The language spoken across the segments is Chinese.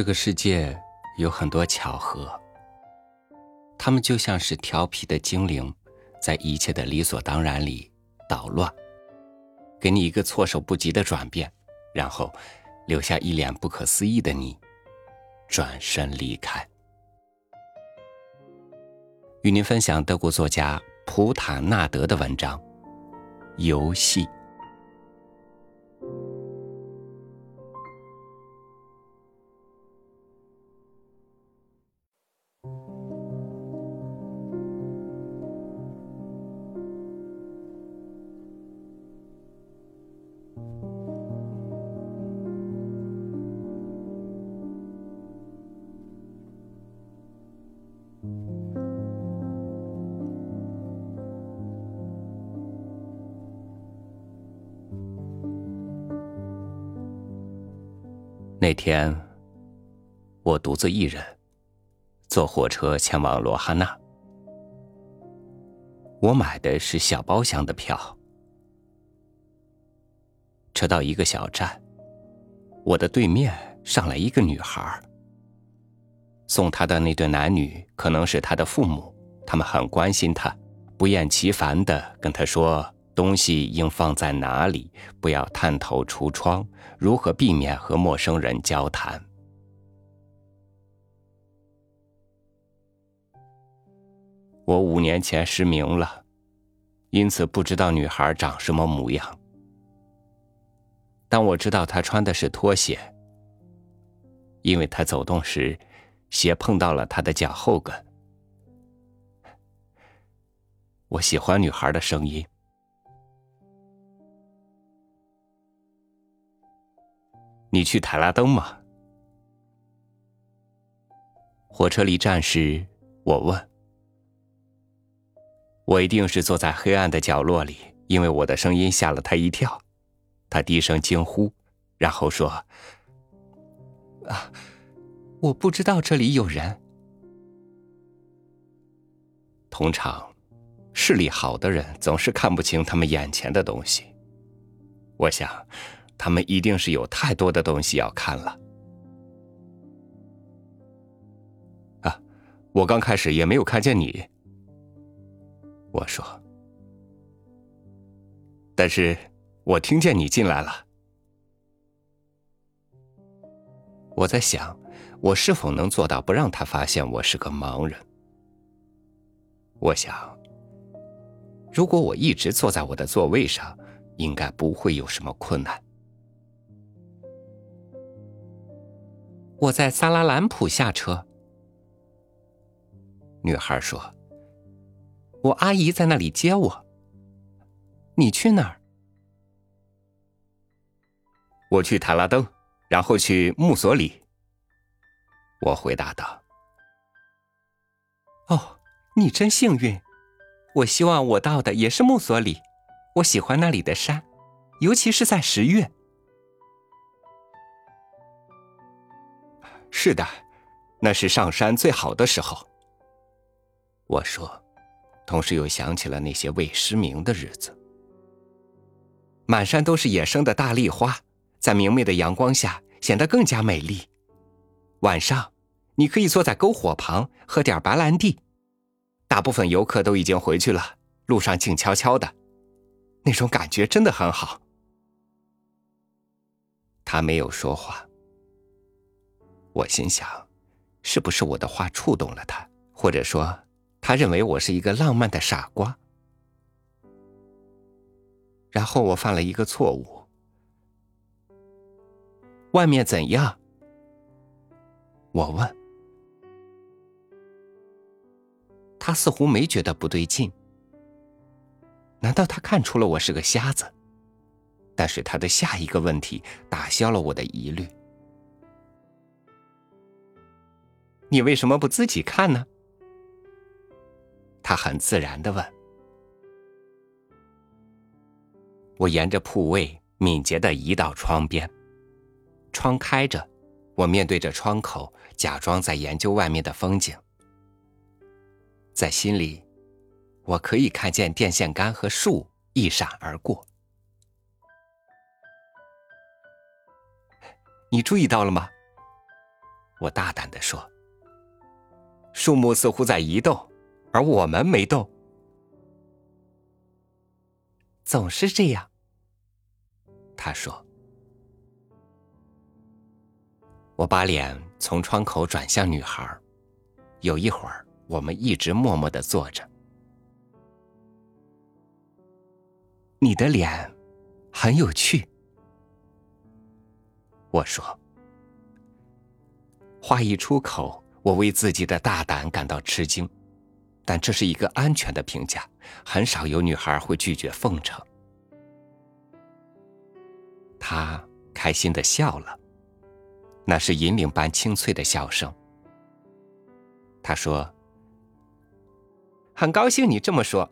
这个世界有很多巧合，他们就像是调皮的精灵，在一切的理所当然里捣乱，给你一个措手不及的转变，然后留下一脸不可思议的你，转身离开。与您分享德国作家普塔纳德的文章《游戏》。那天，我独自一人坐火车前往罗哈纳。我买的是小包厢的票。车到一个小站，我的对面上来一个女孩。送她的那对男女可能是她的父母，他们很关心她，不厌其烦的跟她说。东西应放在哪里？不要探头橱窗。如何避免和陌生人交谈？我五年前失明了，因此不知道女孩长什么模样。但我知道她穿的是拖鞋，因为她走动时，鞋碰到了她的脚后跟。我喜欢女孩的声音。你去塔拉登吗？火车离站时，我问。我一定是坐在黑暗的角落里，因为我的声音吓了他一跳。他低声惊呼，然后说：“啊，我不知道这里有人。通常，视力好的人总是看不清他们眼前的东西。我想。”他们一定是有太多的东西要看了。啊，我刚开始也没有看见你。我说，但是我听见你进来了。我在想，我是否能做到不让他发现我是个盲人？我想，如果我一直坐在我的座位上，应该不会有什么困难。我在萨拉兰普下车。女孩说：“我阿姨在那里接我。”你去哪儿？我去塔拉登，然后去木索里。我回答道：“哦，你真幸运。我希望我到的也是木索里。我喜欢那里的山，尤其是在十月。”是的，那是上山最好的时候。我说，同时又想起了那些未失明的日子。满山都是野生的大丽花，在明媚的阳光下显得更加美丽。晚上，你可以坐在篝火旁喝点白兰地。大部分游客都已经回去了，路上静悄悄的，那种感觉真的很好。他没有说话。我心想，是不是我的话触动了他，或者说，他认为我是一个浪漫的傻瓜？然后我犯了一个错误。外面怎样？我问。他似乎没觉得不对劲。难道他看出了我是个瞎子？但是他的下一个问题打消了我的疑虑。你为什么不自己看呢？他很自然的问。我沿着铺位敏捷的移到窗边，窗开着，我面对着窗口，假装在研究外面的风景。在心里，我可以看见电线杆和树一闪而过。你注意到了吗？我大胆的说：“树木似乎在移动，而我们没动。”总是这样，他说。我把脸从窗口转向女孩，有一会儿，我们一直默默的坐着。你的脸很有趣，我说。话一出口，我为自己的大胆感到吃惊，但这是一个安全的评价，很少有女孩会拒绝奉承。她开心的笑了。那是银铃般清脆的笑声。他说：“很高兴你这么说，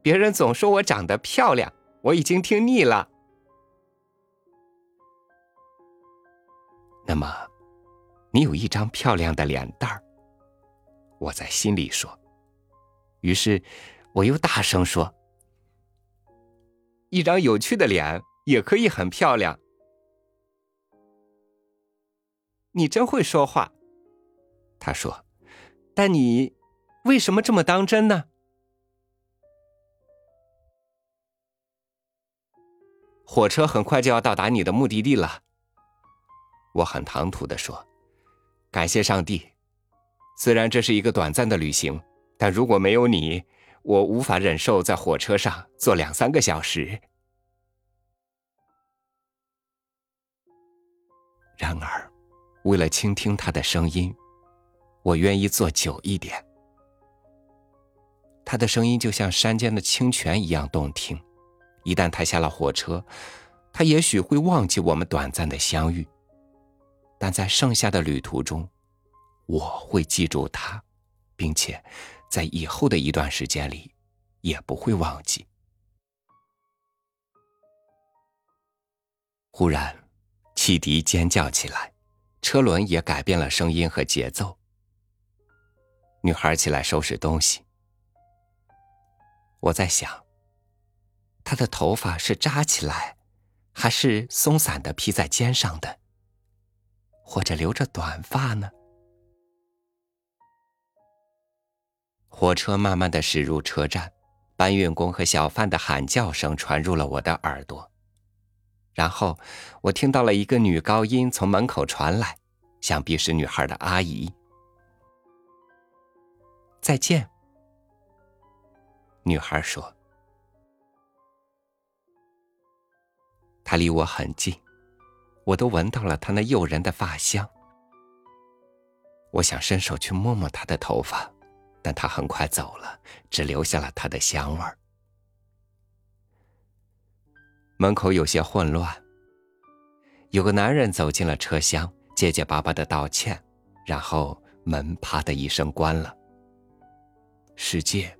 别人总说我长得漂亮，我已经听腻了。那么，你有一张漂亮的脸蛋儿。”我在心里说。于是，我又大声说：“一张有趣的脸也可以很漂亮。”你真会说话，他说，但你为什么这么当真呢？火车很快就要到达你的目的地了，我很唐突的说，感谢上帝，虽然这是一个短暂的旅行，但如果没有你，我无法忍受在火车上坐两三个小时。然而。为了倾听他的声音，我愿意坐久一点。他的声音就像山间的清泉一样动听。一旦他下了火车，他也许会忘记我们短暂的相遇，但在剩下的旅途中，我会记住他，并且在以后的一段时间里也不会忘记。忽然，汽笛尖叫起来。车轮也改变了声音和节奏。女孩起来收拾东西。我在想，她的头发是扎起来，还是松散的披在肩上的，或者留着短发呢？火车慢慢的驶入车站，搬运工和小贩的喊叫声传入了我的耳朵。然后，我听到了一个女高音从门口传来，想必是女孩的阿姨。再见，女孩说。她离我很近，我都闻到了她那诱人的发香。我想伸手去摸摸她的头发，但她很快走了，只留下了她的香味儿。门口有些混乱。有个男人走进了车厢，结结巴巴的道歉，然后门啪的一声关了。世界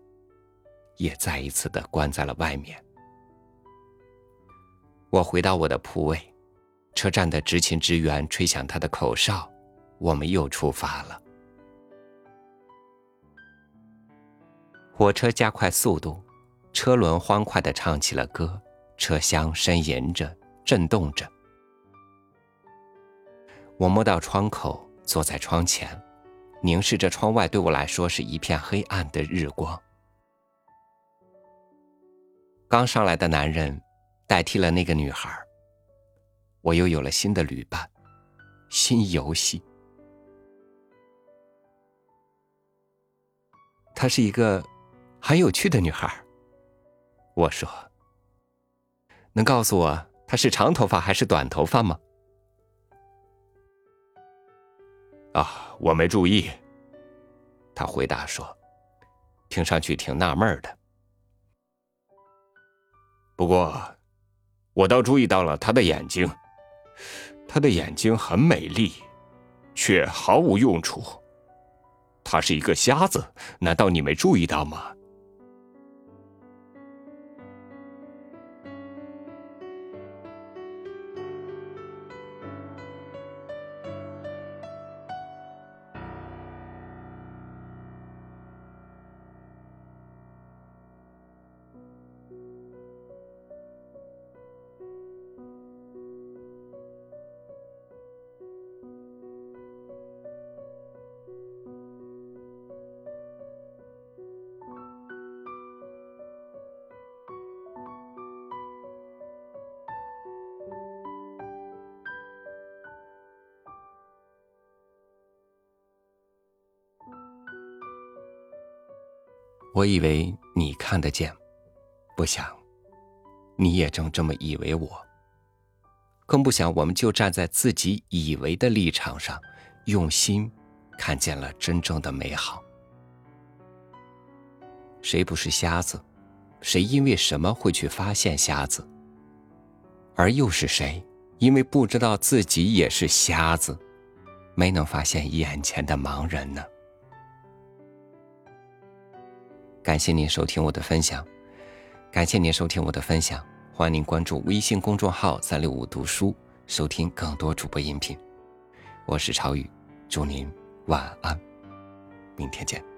也再一次的关在了外面。我回到我的铺位，车站的执勤职员吹响他的口哨，我们又出发了。火车加快速度，车轮欢快的唱起了歌。车厢呻吟着，震动着。我摸到窗口，坐在窗前，凝视着窗外，对我来说是一片黑暗的日光。刚上来的男人代替了那个女孩，我又有了新的旅伴，新游戏。她是一个很有趣的女孩，我说。能告诉我他是长头发还是短头发吗？啊，我没注意。他回答说：“听上去挺纳闷的。不过，我倒注意到了他的眼睛。他的眼睛很美丽，却毫无用处。他是一个瞎子，难道你没注意到吗？”我以为你看得见，不想你也正这么以为我。更不想我们就站在自己以为的立场上，用心看见了真正的美好。谁不是瞎子？谁因为什么会去发现瞎子？而又是谁，因为不知道自己也是瞎子，没能发现眼前的盲人呢？感谢您收听我的分享，感谢您收听我的分享，欢迎您关注微信公众号“三六五读书”，收听更多主播音频。我是朝宇，祝您晚安，明天见。